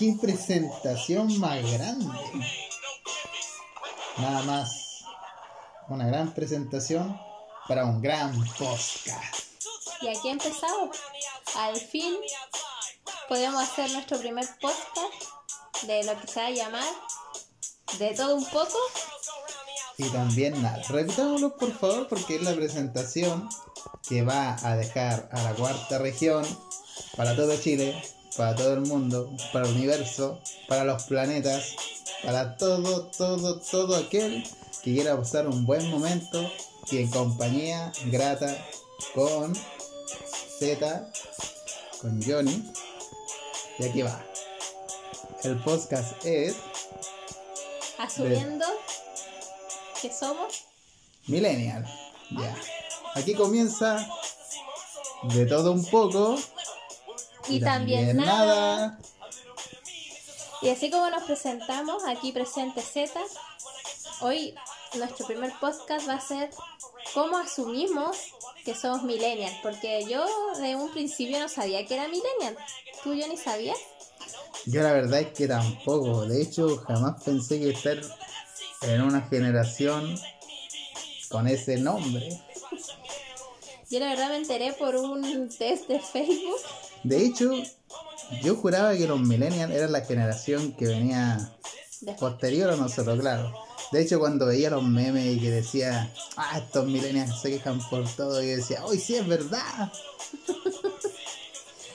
qué presentación más grande. Nada más. Una gran presentación para un gran podcast. Y aquí empezamos. Al fin podemos hacer nuestro primer podcast de lo que se va a llamar de todo un poco. Y también nada. Repitámoslo por favor porque es la presentación que va a dejar a la cuarta región para todo Chile, para todo el mundo, para el universo, para los planetas, para todo, todo, todo aquel que quiera pasar un buen momento y en compañía grata con Z, con Johnny. Y aquí va. El podcast es Asumiendo que somos Millennial. Ya. Aquí comienza de todo un poco y, también, nada. Y así como nos presentamos, aquí presente Z, hoy nuestro primer podcast va a ser cómo asumimos que somos millennials, porque yo de un principio no sabía que era millennial. ¿Tú yo ni sabías? Yo la verdad es que tampoco. De hecho, jamás pensé que estar en una generación con ese nombre. Yo la verdad me enteré por un test de Facebook. De hecho, yo juraba que los millennials eran la generación que venía posterior a nosotros, claro. De hecho, cuando veía los memes y que decía, ah, estos millennials se quejan por todo, y decía, hoy sí es verdad.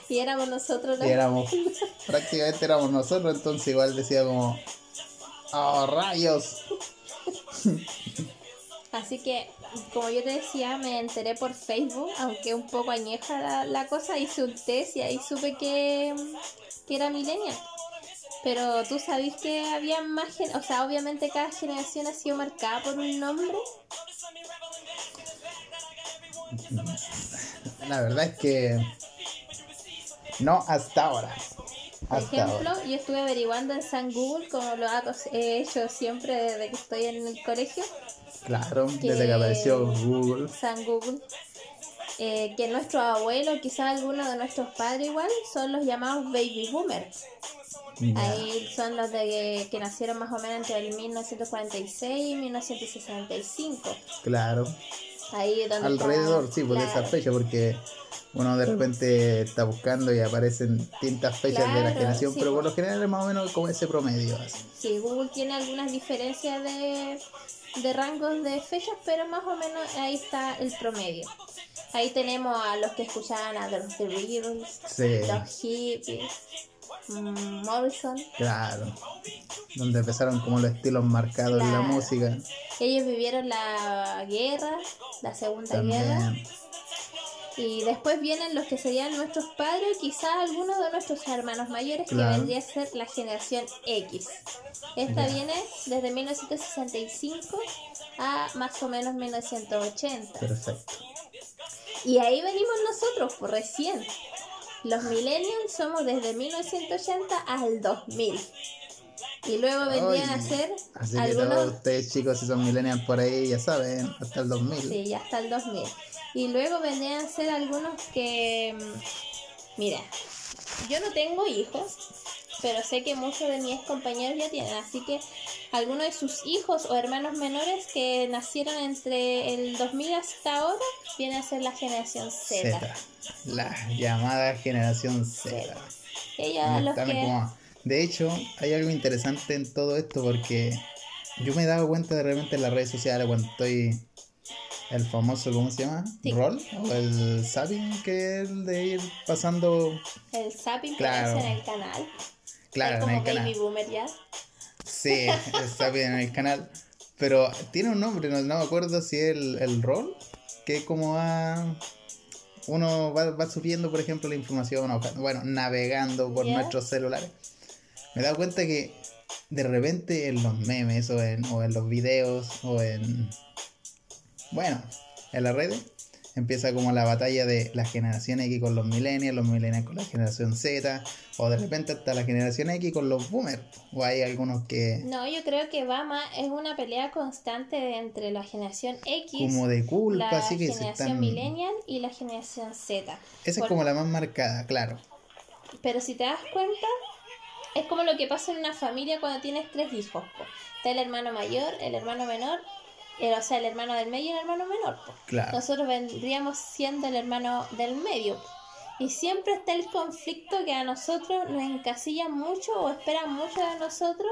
y éramos nosotros los... Y éramos, prácticamente éramos nosotros, entonces igual decía como, oh, rayos. Así que, como yo te decía, me enteré por Facebook, aunque un poco añeja la, cosa, hice un test y ahí supe que, que era millennial. Pero tú sabes que había más, o sea, obviamente cada generación ha sido marcada por un nombre. La verdad es que no hasta ahora. Por ejemplo, yo estuve averiguando en San Google, como lo he hecho siempre desde que estoy en el colegio. Claro, desde que apareció Google. San Google. Eh, que nuestros abuelos, quizás algunos de nuestros padres igual, son los llamados baby boomers. Ahí son los de que nacieron más o menos entre el 1946 y 1965. Claro. Ahí donde Alrededor, sí, por esa fecha, porque uno de repente está buscando y aparecen distintas fechas de la generación, pero por lo general es más o menos como ese promedio. Sí, Google tiene algunas diferencias de, de rangos de fechas, pero más o menos ahí está el promedio. Ahí tenemos a los que escuchaban a los The Beatles, los hippies, mm, Morrison. Claro, donde empezaron como los estilos marcados de la música. Ellos vivieron la guerra, la Segunda Guerra y después vienen los que serían nuestros padres, quizás algunos de nuestros hermanos mayores, que vendría a ser la generación X. Esta viene desde 1965 a más o menos 1980. Perfecto. Y ahí venimos nosotros, por pues, recién. Los millennials somos desde 1980 al 2000. Y luego vendrían a ser Así algunos... que todos ustedes chicos, si son millennials por ahí, ya saben, hasta el 2000. Sí, hasta el 2000. Y luego vendrían a ser algunos que, mm, mira, yo no tengo hijos, pero sé que muchos de mis compañeros ya tienen, así que algunos de sus hijos o hermanos menores que nacieron entre el 2000 hasta ahora vienen a ser la generación Z. La llamada generación Z. De hecho, hay algo interesante en todo esto porque yo me he dado cuenta de repente en las redes sociales cuando estoy el famoso, ¿cómo se llama? ¿Roll? ¿O el zapping que es el de ir pasando? El zapping claro. en el canal. Claro, en el canal. Boomer ya. Sí, el zapping en el canal. Pero tiene un nombre, no, me acuerdo si es el, el roll, que es como va... Uno va, va subiendo, por ejemplo, la información, bueno, navegando por nuestros celulares. Me he dado cuenta que de repente en los memes o en, o en los videos o en bueno, en la red empieza como la batalla de la generación X con los millennials, los millennials con la generación Z, o de repente hasta la generación X con los boomers, o hay algunos que... No, yo creo que va más, es una pelea constante entre la generación X, como de culpa, la así que generación millennial y la generación Z. Esa es como la más marcada, claro. Pero si te das cuenta, es como lo que pasa en una familia cuando tienes tres hijos. Está el hermano mayor, el hermano menor, el- o sea, el hermano del medio y el hermano menor. Claro. Nosotros vendríamos siendo el hermano del medio. Y siempre está el conflicto que a nosotros nos encasillan mucho o esperan mucho de nosotros.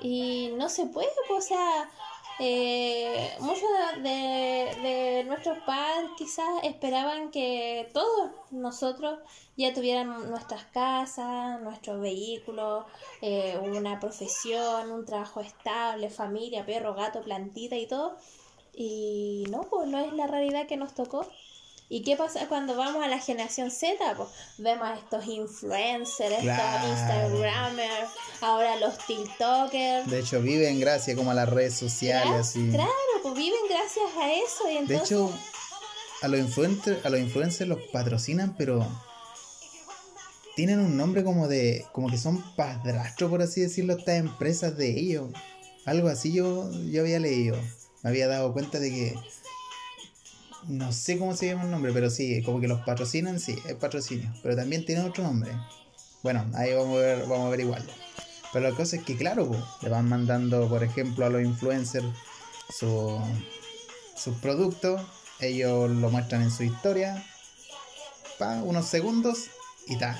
Y no se puede, pues, o sea, eh, muchos de, nuestros padres quizás esperaban que todos nosotros ya tuvieran nuestras casas, nuestros vehículos, eh, una profesión, un trabajo estable, familia, perro, gato, plantita y todo. Y no, pues no es la realidad que nos tocó. ¿Y qué pasa cuando vamos a la generación Z? Pues vemos a estos influencers, Claro. estos Instagramers, ahora los TikTokers. De hecho, viven gracias como a las redes sociales. Gra- y- Claro, pues viven gracias a eso. Y De entonces, hecho, a los influencers, a los influencers los patrocinan, pero tienen un nombre como de, como que son padrastros, por así decirlo, estas empresas de ellos. Algo así yo, yo había leído. Me había dado cuenta de que no sé cómo se llama el nombre, pero sí, como que los patrocinan, sí, es patrocinio. Pero también tiene otro nombre. Bueno, ahí vamos a ver, vamos a ver igual. Pero la cosa es que, claro, le van mandando, por ejemplo, a los influencers su, sus productos. Ellos lo muestran en su historia. Pa, unos segundos y ta.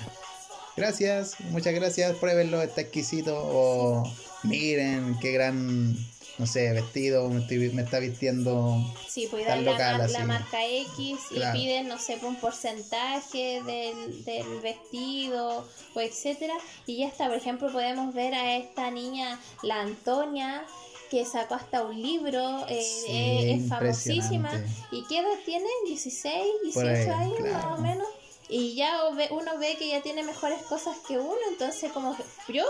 Gracias, muchas gracias, pruébenlo, está exquisito. O miren qué gran, no sé, vestido me, estoy- me está vistiendo. sí, tan dan la, marca X y Claro. piden, no sé, un porcentaje del, del vestido o etcétera. Y ya está, por ejemplo, podemos ver a esta niña, la Antonia, que sacó hasta un libro, eh, Sí, eh, es famosísima. ¿Y qué edad tiene? ¿16, 18 Por ahí, años más o menos? Y ya uno ve que ya tiene mejores cosas que uno, entonces como que yo,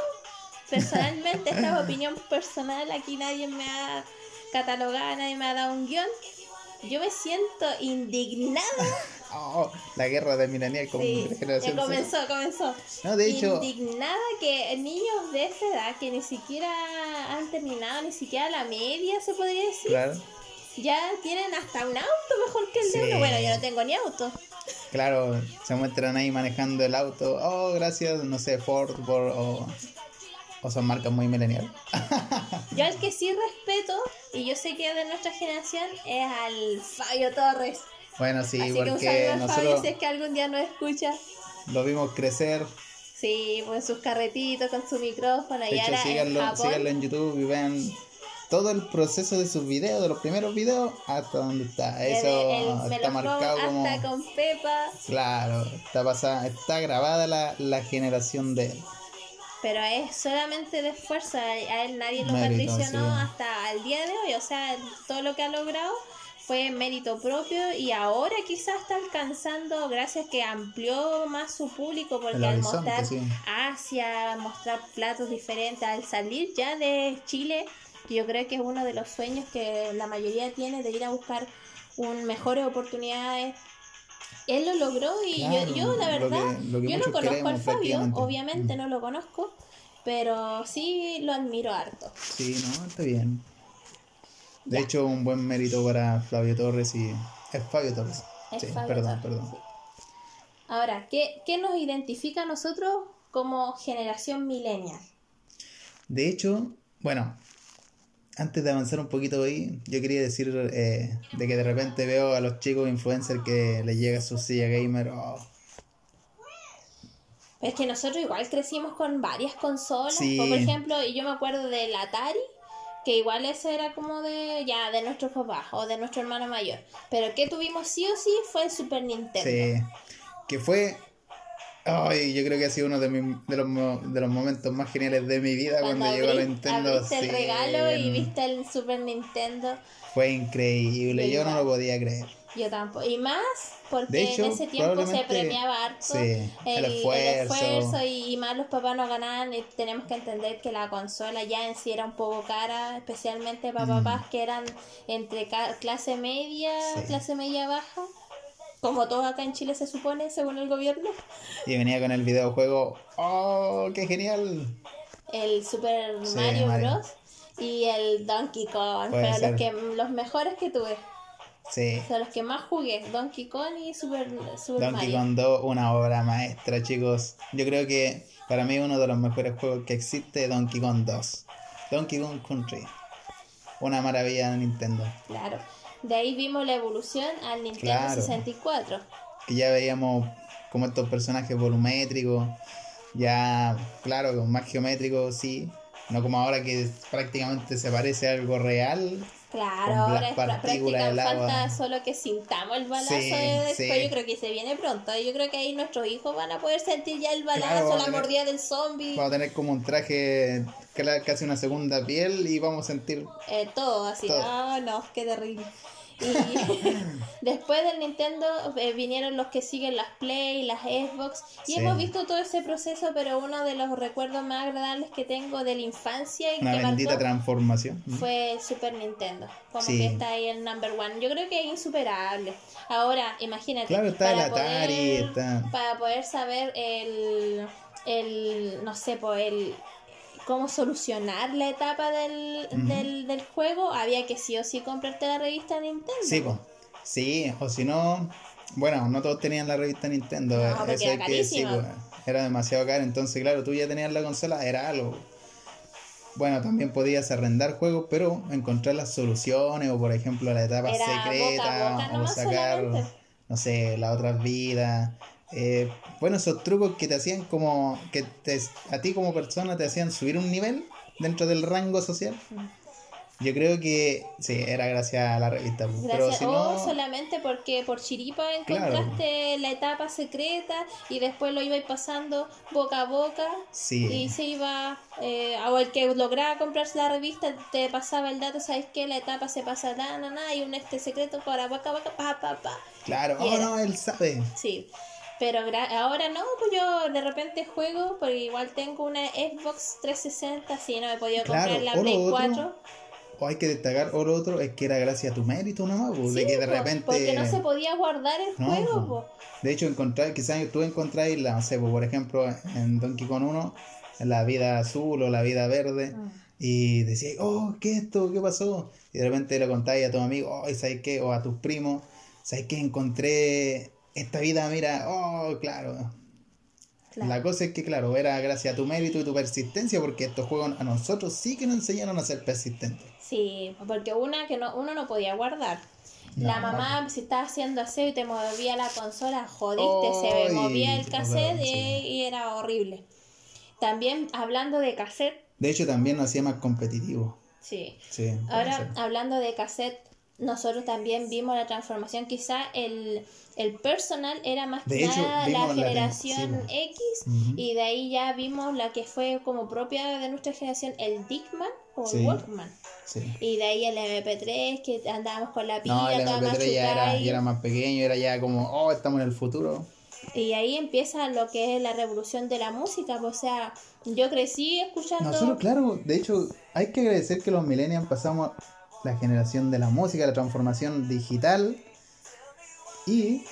personalmente, esta es opinión personal, aquí nadie me ha catalogado, nadie me ha dado un guion. Yo me siento indignada. Oh, la guerra de Millennial con Sí, ya comenzó, comenzó. No, de hecho, Indignada que niños de esa edad que ni siquiera han terminado, ni siquiera la media, se podría decir, claro, ya tienen hasta un auto mejor que el de uno. Bueno, yo no tengo ni auto. claro, se muestran ahí manejando el auto. Oh, gracias, no sé, Ford, por, o, o son marcas muy millennial. Yo al que sí respeto, y yo sé que es de nuestra generación, es al Fabio Torres. Bueno, sí, Así que un porque saludo al Fabio si es que algún día nos escucha. lo vimos crecer. Sí, pues sus carretitos con su micrófono De y hecho, ahora en síganlo, Japón. síganlo en YouTube y vean todo el proceso de sus videos, de los primeros videos, hasta donde está. Eso el Me está marcado como. hasta con Pepa. Claro, está pasada, está grabada la, la generación de él. Pero es solamente de esfuerzo, a él nadie lo Mérito, sí. hasta el día de hoy, o sea, todo lo que ha logrado fue mérito propio y ahora quizás está alcanzando gracias que amplió más su público porque al mostrar sí. Asia, mostrar platos diferentes, al salir ya de Chile, yo creo que es uno de los sueños que la mayoría tiene de ir a buscar un mejores oportunidades. Él lo logró y yo- Claro, yo, la lo que- verdad, lo que yo no conozco al Fabio, obviamente Mm. no lo conozco, pero sí lo admiro harto. Sí, no, está bien. De Ya. hecho, un buen mérito para Flavio Torres y. Es Fabio Torres. Es sí, Fabio perdón, Torres, perdón. sí. Ahora, ¿qué, ¿qué nos identifica a nosotros como generación millennial? De hecho, bueno, antes de avanzar un poquito ahí, yo quería decir eh, de que de repente veo a los chicos influencers que les llega su silla gamer. oh, Es que nosotros igual crecimos con varias consolas. Sí. Por ejemplo, y yo me acuerdo del Atari, que igual eso era como de ya de nuestros papás o de nuestro hermano mayor. Pero que tuvimos sí o sí fue el Super Nintendo. sí, que fue. Ay, yo creo que ha sido uno de, mis- de, los, de los momentos más geniales de mi vida cuando, llegó la abrí- Nintendo. el sí, regalo y viste el Super Nintendo. Fue increíble, yo no lo podía creer. Yo tampoco. Y más porque hecho, en ese tiempo se premiaba harto sí, el esfuerzo. esfuerzo y, más los papás no ganaban. Y tenemos que entender que la consola ya en sí era un poco cara, especialmente para Mm. papás que eran entre clase media, Sí. clase media baja. Como todo acá en Chile se supone, según el gobierno. Y venía con el videojuego. ¡Oh, qué genial! El Super Sí, Mario Mario. Bros. Y el Donkey Kong. Fueron los, que, los mejores que tuve. Sí. Son los que más jugué, Donkey Kong y Super, Super Donkey Mario. Kong 2, una obra maestra, chicos. Yo creo que para mí uno de los mejores juegos que existe es Donkey Kong 2. Donkey Kong Country. Una maravilla de Nintendo. Claro. De ahí vimos la evolución al Nintendo Claro. 64. Que ya veíamos como estos personajes volumétricos. Ya, claro, más geométricos, sí. No como ahora que prácticamente se parece a algo real. Claro, ahora es pra- partículas práctica, del agua. falta solo que sintamos el balazo Sí, de sí. Yo creo que se viene pronto. Yo creo que ahí nuestros hijos van a poder sentir ya el balazo, a la tener- mordida del zombie, Vamos a tener como un traje, casi una segunda piel y vamos a sentir eh, todo así. Todo. Ah, no, qué terrible. Y después del Nintendo eh, vinieron los que siguen las Play, las Xbox. Y Sí. hemos visto todo ese proceso, pero uno de los recuerdos más agradables que tengo de la infancia y una que bendita marcó transformación. fue el Super Nintendo. Como Sí. que está ahí el number one. Yo creo que es insuperable. Ahora, imagínate. Claro, está el para Atari, poder- está... Para poder saber el, el no sé, pues el cómo solucionar la etapa del, del, del juego, había que sí o sí comprarte la revista Nintendo. Sí, po. sí, o si no, bueno, no todos tenían la revista Nintendo, No, eso era que po, era demasiado caro, entonces claro, tú ya tenías la consola, era algo. Bueno, también podías arrendar juegos, pero encontrar las soluciones o por ejemplo la etapa Era secreta boca o sacar, solamente. no sé, las otras vidas. Eh, bueno, esos trucos que te hacían como, que te, a ti como persona te hacían subir un nivel dentro del rango social. Yo creo que sí, era gracias a la revista. pues, Pero Gracias. si o no, solamente porque por chiripa Claro. encontraste la etapa secreta y después lo ibais pasando boca a boca sí, y se iba, eh, o el que lograba comprarse la revista te pasaba el dato, ¿sabes qué? La etapa se pasa, na, na, na, y un este secreto para boca a boca, pa, pa, pa. claro, y oh era. no, él sabe. Sí. Pero gra- ahora no, pues yo de repente juego, porque igual tengo una Xbox 360, sí, no he podido Claro, comprar la lo Play otro, 4. O hay que destacar, lo otro, es que era gracias a tu mérito nomás, pues, de Sí, que de po, repente. Porque no se podía guardar el No, juego, po. po. De hecho, encontrar, quizás tú encontráis, la, no sé, pues, por ejemplo, en Donkey Kong 1, la vida azul o la vida verde, Mm. y decías, oh, ¿qué es esto? ¿Qué pasó? Y de repente le contáis a tu amigo, oh, ¿sabes qué? O a tus primos, ¿sabes qué? Encontré esta vida, mira, oh, claro. Claro. La cosa es que, claro, era gracias a tu mérito y tu persistencia, porque estos juegos a nosotros sí que nos enseñaron a ser persistentes. Sí, porque una que no, uno no podía guardar. La No. mamá, si estaba haciendo aseo y te movía la consola, jodiste, se movía el cassette y, sí. y era horrible. También hablando de cassette, De hecho, también nos hacía más competitivo. sí. Sí, Ahora, hablando de cassette, nosotros también vimos la transformación. Quizá el, el personal era más De que hecho, nada la generación sí, X. Y de ahí ya vimos la que fue como propia de nuestra generación, el Dickman o Sí. el Walkman. Sí. Y de ahí el MP3, que andábamos con la pila, No, el toda MP3 ya era, machucada ya era más pequeño, era ya como, oh, estamos en el futuro. Y ahí empieza lo que es la revolución de la música. pues, O sea, yo crecí escuchando. Nosotros, claro, de hecho, hay que agradecer que los millennials pasamos la generación de la música, la transformación digital y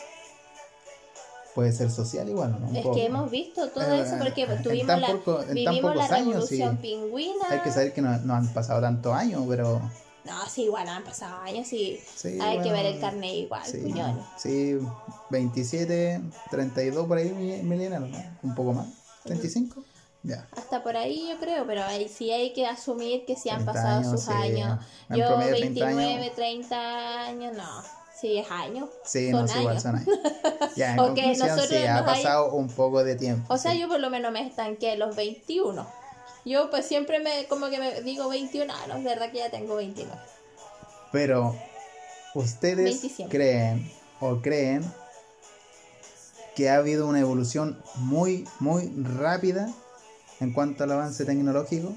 puede ser social igual, ¿no? Un es poco. que hemos visto todo Eh, eso porque pues, tuvimos la, poco- vivimos la revolución pingüina. Hay que saber que no, no han pasado tantos años, pero No, sí, igual han pasado años y sí. hay que ver el carnet igual, Sí, puñones. sí, 27, 32 por ahí millennials, ¿no? Un poco más. 35, ya. Hasta por ahí yo creo, pero ahí sí hay que asumir que sí han 30 pasado años, sus sí. años. En Yo promedio 30 29, años. 30 años, no. Sí, es años. Sí, Son no igual, son años. Ya, en Ok, conclusión, sí, ha nos hay- pasado un poco de tiempo. O sea, sí. yo por lo menos me estanqué los 21. Yo pues siempre me como que me digo 21, ah, no, es verdad que ya tengo 29. Pero, ¿ustedes 27. creen o creen que ha habido una evolución muy, muy rápida en cuanto al avance tecnológico?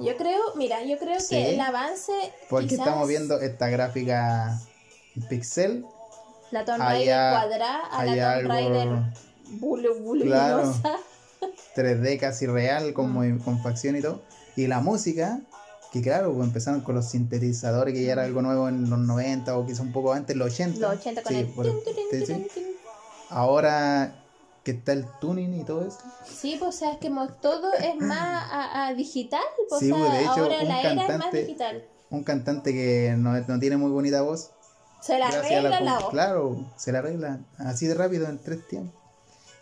Yo creo, mira, yo creo Sí. que el avance Porque quizás estamos viendo esta gráfica pixel, la Tomb Raider cuadrada a la Tomb Raider bulu- Claro. voluminosa. 3D casi real, con, Mm. con facción y todo. Y la música, que claro, pues empezaron con los sintetizadores, que ya era algo nuevo en los 90 o quizá un poco antes, los 80. Los 80 con Sí, el... por-. Ahora que está el tuning y todo eso. Sí, pues o sea, es que todo es más a, a digital. pues, Sí, o sea, pues, de hecho, ahora un la era es más cantante- digital. un cantante que no, no tiene muy bonita voz. Se la arregla la, com- voz. Claro, se la arregla así de rápido en tres tiempos.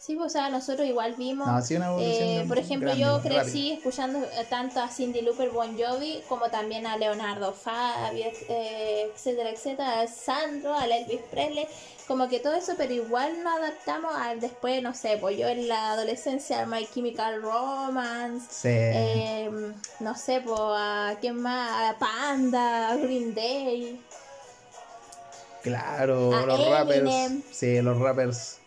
Sí, pues, o sea, nosotros igual vimos. No, sí, eh, por ejemplo, grande, yo crecí escuchando eh, tanto a Cindy Lauper, Bon Jovi, como también a Leonardo Fabio, eh, etcétera, etcétera, a Sandro, a Elvis Presley, como que todo eso, pero igual nos adaptamos al después, no sé, pues yo en la adolescencia a My Chemical Romance, Sí. eh, no sé, pues a quién más, a Panda, a Green Day. claro, a los Eminem. rappers. Sí, los rappers.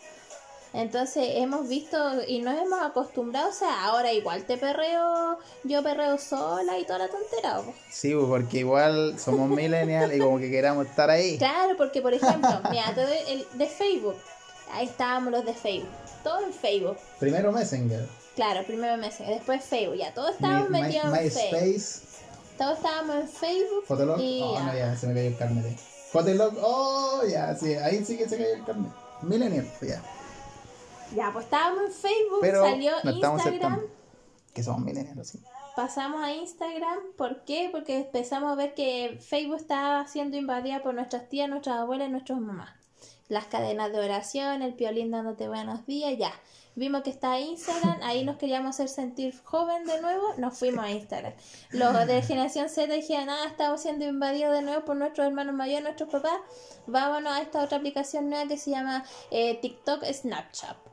Entonces hemos visto y nos hemos acostumbrado, o sea, ahora igual te perreo, yo perreo sola y toda la tontera. po. Sí, porque igual somos millennials y como que queramos estar ahí. Claro, porque por ejemplo, mira, te doy el de Facebook, ahí estábamos los de Facebook, todo en Facebook. Primero Messenger. Claro, primero Messenger, después Facebook, ya todos estábamos metidos My- en Facebook. Todos estábamos en Facebook Fotolog. y Oh, ya. no, ya, se me cayó el carnet. Fotolog. Oh, ya, sí, ahí sí que se cayó el carnet. Millennial, ya. Ya, pues estábamos en Facebook, Pero salió no Instagram. Que somos millennials, sí. pasamos a Instagram. ¿Por qué? Porque empezamos a ver que Facebook estaba siendo invadida por nuestras tías, nuestras abuelas y nuestras mamás. Las cadenas de oración, el piolín dándote buenos días, ya. Vimos que está Instagram, ahí nos queríamos hacer sentir joven de nuevo, nos fuimos a Instagram. Los de generación Z dijeron, nada, estamos siendo invadidos de nuevo por nuestros hermanos mayores, nuestros papás. Vámonos a esta otra aplicación nueva que se llama eh, TikTok Snapchat.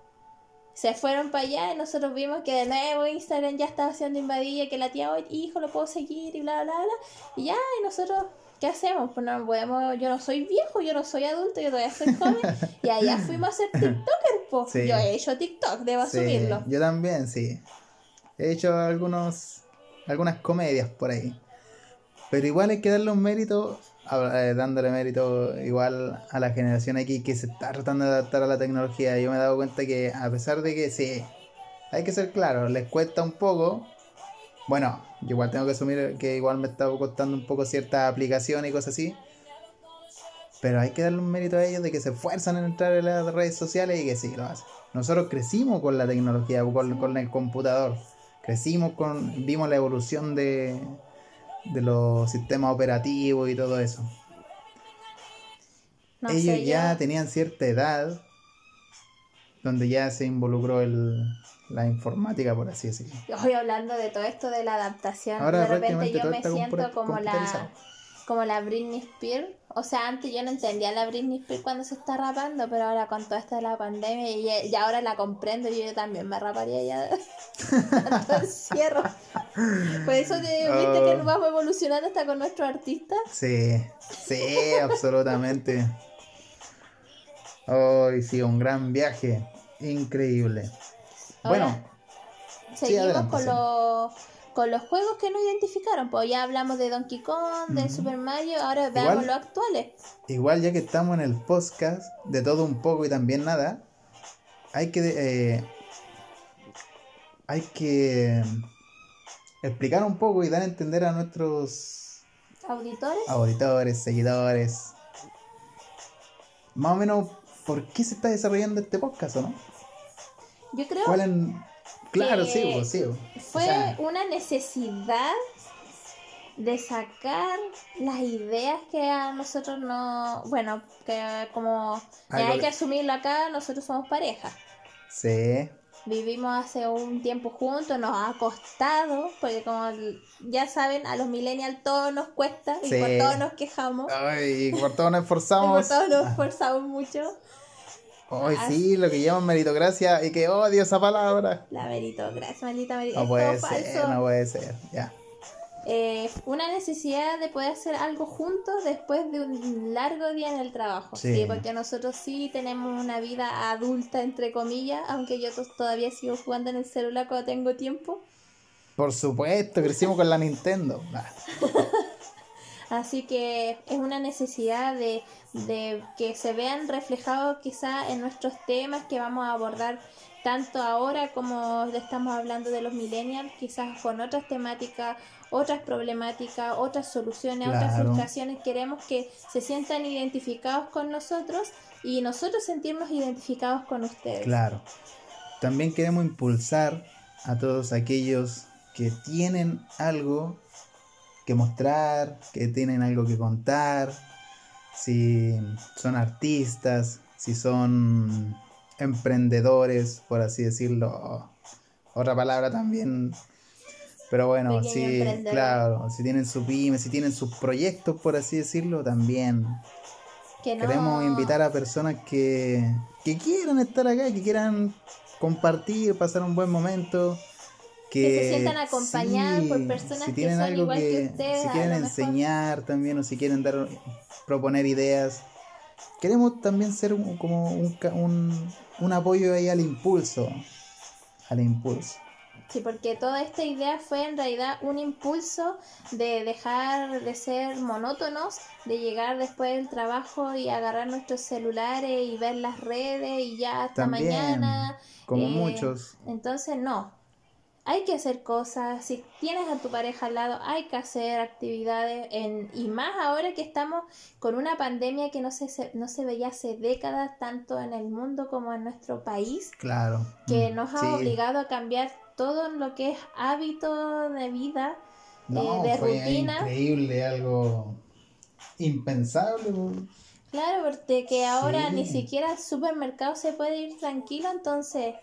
Se fueron para allá y nosotros vimos que de nuevo Instagram ya estaba siendo invadida, que la tía, "Oye, hijo, lo puedo seguir y bla, bla, bla. Y ya, y nosotros, ¿qué hacemos? Pues no podemos, yo no soy viejo, yo no soy adulto, yo todavía soy joven. y allá fuimos a ser TikToker, pues. Sí. Yo he hecho TikTok, debo Sí, asumirlo. yo también, sí. He hecho algunos algunas comedias por ahí. Pero igual hay que darle un mérito, dándole mérito igual a la generación X que se está tratando de adaptar a la tecnología. Yo me he dado cuenta que a pesar de que sí, hay que ser claro, les cuesta un poco. Bueno, igual tengo que asumir que igual me está costando un poco ciertas aplicaciones y cosas así. Pero hay que darle un mérito a ellos de que se esfuerzan en entrar en las redes sociales y que sí, lo hacen. Nosotros crecimos con la tecnología, con, con el computador. Crecimos con, vimos la evolución de, de los sistemas operativos y todo eso. No ellos sé, ya yo- tenían cierta edad donde ya se involucró el, la informática, por así decirlo. Hoy hablando de todo esto de la adaptación, Ahora de repente yo me siento como la. Como la Britney Spears. O sea, antes yo no entendía la Britney Spears cuando se está rapando, pero ahora con toda esta de la pandemia y, y ahora la comprendo y yo también me raparía ya encierro. Por eso te, viste que Oh. nos vamos evolucionando hasta con nuestros artistas. Sí, sí, absolutamente. Hoy sí, un gran viaje. Increíble. Ahora, Bueno, Seguimos adelante, con sí. los con los juegos que nos identificaron. Pues ya hablamos de Donkey Kong, Ujú. Super Mario, ahora veamos Igual- los actuales. igual ya que estamos en el podcast, de todo un poco y también nada, hay que eh, hay que explicar un poco y dar a entender a nuestros Auditores. auditores, seguidores, más o menos por qué se está desarrollando este podcast, ¿o no? Yo creo ¿Cuál en... Claro, sí, sí. fue O sea, una necesidad de sacar las ideas que a nosotros no, bueno, que como hay que- asumirlo acá, nosotros somos pareja. sí, Vivimos hace un tiempo juntos, nos ha costado, porque como ya saben, a los millennials todo nos cuesta y por todo nos quejamos. Ay, por todo nos Y por esforzamos. todo nos esforzamos mucho. Ay, sí, lo que llaman meritocracia y que odio esa palabra. La meritocracia, maldita meritocracia. No puede ser, falso. no puede ser. Ya. Eh, una necesidad de poder hacer algo juntos después de un largo día en el trabajo. Sí. Sí, porque nosotros sí tenemos una vida adulta, entre comillas, aunque yo to- todavía sigo jugando en el celular cuando tengo tiempo. Por supuesto, crecimos con la Nintendo. Así que es una necesidad de, de que se vean reflejados quizá en nuestros temas que vamos a abordar tanto ahora como estamos hablando de los millennials, quizás con otras temáticas, otras problemáticas, otras soluciones, otras frustraciones. Queremos que se sientan identificados con nosotros y nosotros sentirnos identificados con ustedes. Claro. También queremos impulsar a todos aquellos que tienen algo que mostrar, que tienen algo que contar, si son artistas, si son emprendedores, por así decirlo. Otra palabra también. Pero bueno, sí, claro, si tienen su pyme, si tienen sus proyectos, por así decirlo, también. Que no, Queremos invitar a personas que, que quieran estar acá, que quieran compartir, pasar un buen momento. Que, Que se sientan acompañadas por personas si que son algo igual que que, ustedes, si quieren mejor. enseñar también o si quieren dar proponer ideas. Queremos también ser un- como un, un, un apoyo ahí al impulso. Al impulso. Sí, porque toda esta idea fue en realidad un impulso de dejar de ser monótonos, de llegar después del trabajo y agarrar nuestros celulares y ver las redes y ya hasta También, mañana. como eh, muchos. Entonces, no. Hay que hacer cosas. Si tienes a tu pareja al lado, hay que hacer actividades. En, y más ahora que estamos con una pandemia que no se, se- no se veía hace décadas, tanto en el mundo como en nuestro país Claro. que Mm, nos ha sí. obligado a cambiar todo lo que es hábito de vida, No, eh, de fue rutina. increíble, algo impensable. Claro, porque que ahora Sí. ni siquiera al supermercado se puede ir tranquilo, entonces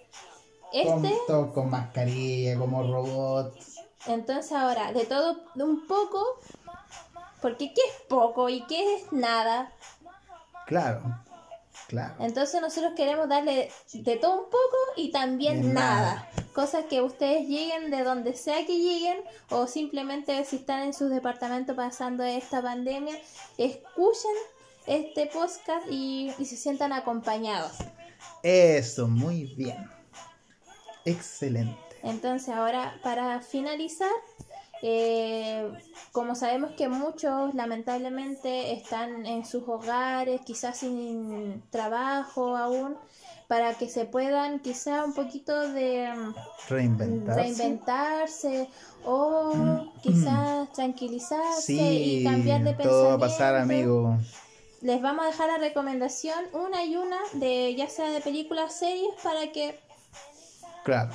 este, todos con mascarilla, como robot. entonces ahora de todo de un poco, porque qué es poco y qué es nada. Claro, claro. Entonces nosotros queremos darle de todo un poco y también De nada. nada. Cosas que ustedes lleguen de donde sea que lleguen o simplemente si están en sus departamentos pasando esta pandemia, escuchen este podcast y, y se sientan acompañados. Eso, muy bien. Excelente. Entonces ahora para finalizar, eh, como sabemos que muchos lamentablemente están en sus hogares, quizás sin trabajo aún, para que se puedan quizá un poquito de mm, Reinventarse. reinventarse o quizás tranquilizarse Sí, y cambiar de todo va a pasar, pensamiento. amigo. Les vamos a dejar la recomendación una y una de ya sea de películas, series para que Claro.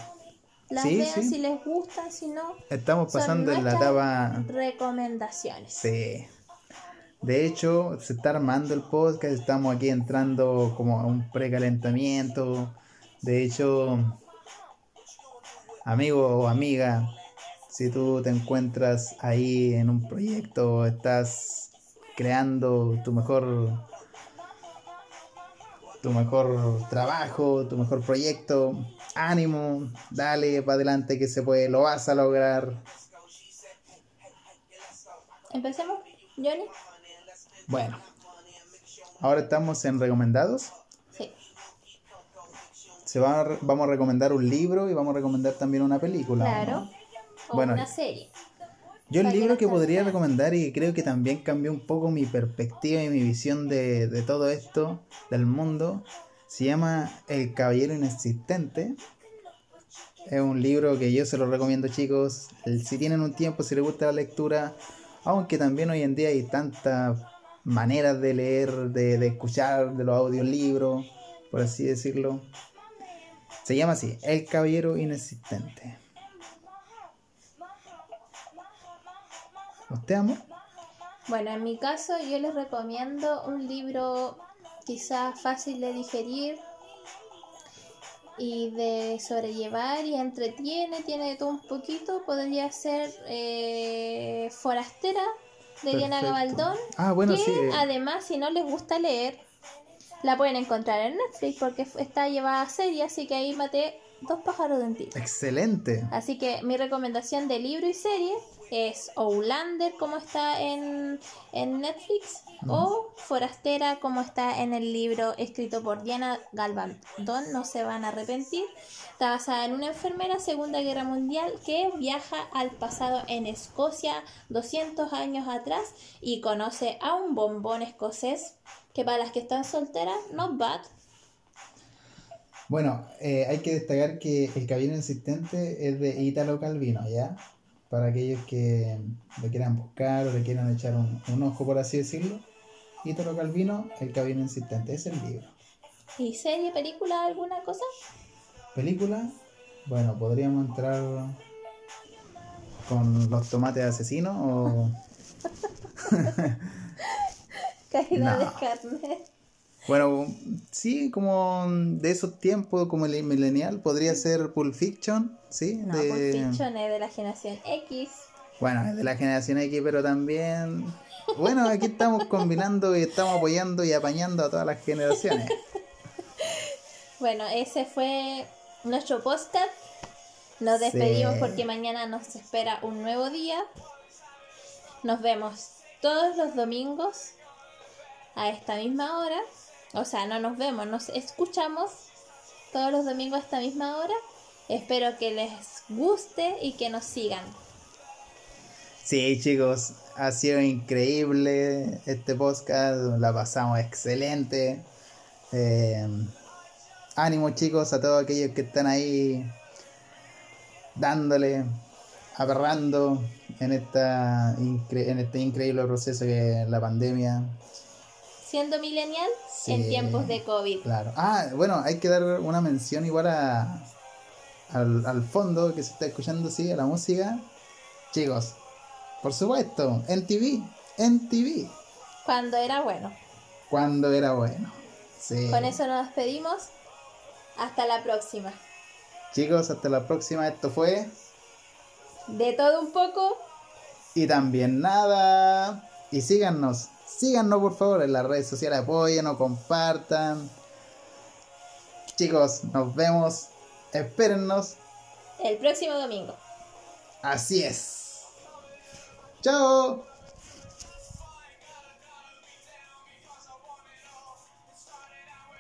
las Sí, vean sí. si les gustan, si no, Estamos pasando en la etapa. recomendaciones. Sí. De hecho, se está armando el podcast. Estamos aquí entrando como a un precalentamiento. De hecho, amigo o amiga, si tú te encuentras ahí en un proyecto, estás creando tu mejor tu mejor trabajo, tu mejor proyecto, ánimo, dale para adelante que se puede, lo vas a lograr. Empecemos, Johnny. Bueno, ahora estamos en recomendados. Sí. Se va a re- vamos a recomendar un libro y vamos a recomendar también una película. ¿o Claro. no? O Bueno, una serie. Yo el libro que podría recomendar y creo que también cambió un poco mi perspectiva y mi visión de, de todo esto, del mundo, se llama El Caballero Inexistente. Es un libro que yo se lo recomiendo chicos, si tienen un tiempo, si les gusta la lectura, aunque también hoy en día hay tantas maneras de leer, de, de escuchar, de los audiolibros, por así decirlo. Se llama así, El Caballero Inexistente. ¿Usted, amor? Bueno, en mi caso yo les recomiendo un libro quizás fácil de digerir y de sobrellevar y entretiene, tiene de todo un poquito. Podría ser eh, Forastera de Diana. Gabaldón. Ah, bueno, que sí. eh, además, si no les gusta leer, la pueden encontrar en Netflix porque está llevada a serie, así que ahí maté dos pájaros de un tiro. Excelente. Así que mi recomendación de libro y serie es Outlander como está en, en Netflix o Forastera como está en el libro escrito por Diana Galvandón, no se van a arrepentir. Está basada en una enfermera Segunda Guerra Mundial que viaja al pasado en Escocia 200 años atrás y conoce a un bombón escocés que para las que están solteras, not bad. Bueno, eh, hay que destacar que el caballero insistente es de Ítalo Calvino, ¿ya? Para aquellos que lo quieran buscar o le quieran echar un, un ojo, por así decirlo. Ítalo Calvino, el caballero insistente, es el libro. ¿Y serie, película, alguna cosa? Película, bueno, podríamos entrar. con los tomates asesinos o... Caída No. de carne. Bueno, sí, como de esos tiempos, como el millennial, podría ser Pulp Fiction, ¿sí? No, de... Pulp Fiction es de la generación X. Bueno, es de la generación X, pero también... Bueno, aquí estamos combinando y estamos apoyando y apañando a todas las generaciones. Bueno, ese fue nuestro podcast. Nos despedimos Sí. porque mañana nos espera un nuevo día. Nos vemos todos los domingos a esta misma hora. O sea, no nos vemos, nos escuchamos todos los domingos a esta misma hora. Espero que les guste y que nos sigan. Sí, chicos, ha sido increíble este podcast, la pasamos excelente. Eh, ánimo, chicos, a todos aquellos que están ahí dándole, aperrando en, esta en este increíble proceso que es la pandemia. Siendo millennial Sí. en tiempos de COVID. Claro. Ah, bueno, hay que dar una mención igual a, al, al fondo que se está escuchando, sí, a la música. Chicos, por supuesto, en TV, en TV, Cuando era bueno. cuando era bueno. Sí. Con eso nos despedimos. Hasta la próxima. Chicos, hasta la próxima. Esto fue. De todo un poco. Y también nada. Y síganos, síganos por favor en las redes sociales, apoyen o compartan. Chicos, nos vemos. Espérennos. El próximo domingo. Así es. Chao.